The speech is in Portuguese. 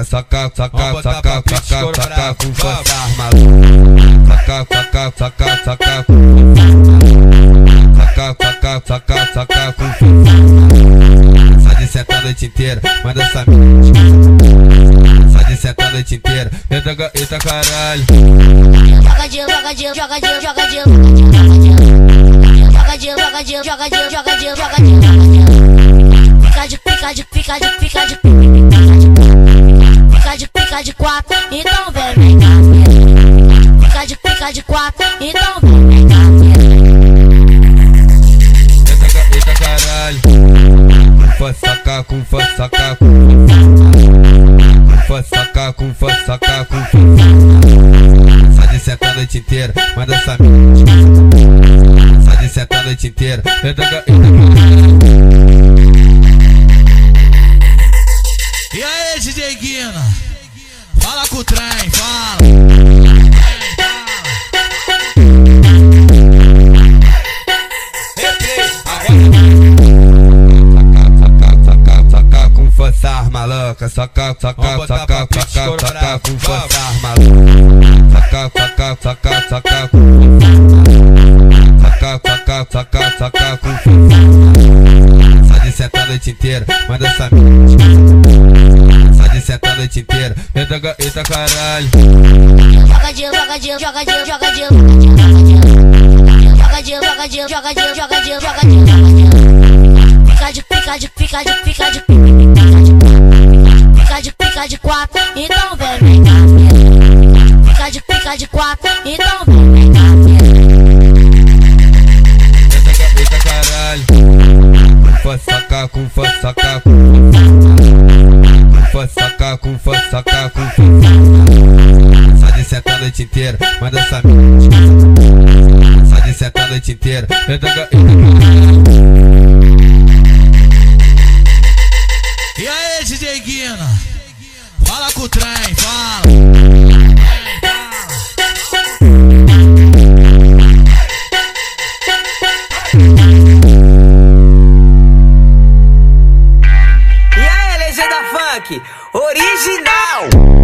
soca, pra pista soca, soca escorada. com força maluca. Soca, soca, soca, soca com Soca, soca, soca, soca com força. Só de sentar a noite inteira, manda essa mente. Só de sentar a noite inteira, eita, eita caralho. Joga de, joga de, joga de, joga de, joga de, joga de, joga de, joga de, joga de, joga de, fica de, fica de, fica de, fica de, então vem cá. Eita, caralho. Força, soca, com força, Com força, soca, com força, força. Só de sentar a noite inteira, manda essa mente. Só de sentar a noite inteira, eita caralho. E aí, DJ Guina? Fala com o trem, fala. Soca, pra pista soca, soca escorada. com maluca. Soca, soca, soca, soca com Soca, soca, soca, soca com força. Só de sentar a noite inteira, manda essa mente. Só de sentar a noite inteira, eita, eita caralho. Joga de, joga de, joga de, joga de, joga de, joga de, joga de, joga de, joga de. Fica de, fica de, fica de, fica de, fica de, fica de quatro, então vem vem. Fica de fica de quatro, então vem vem cá. Eita caralho. Faça caco, faça com Faça caco, com caco. Sai de sentar a noite inteira, manda essa Sai de sentar a noite inteira. Eita, eita, o trem. E aí, legenda funk, original.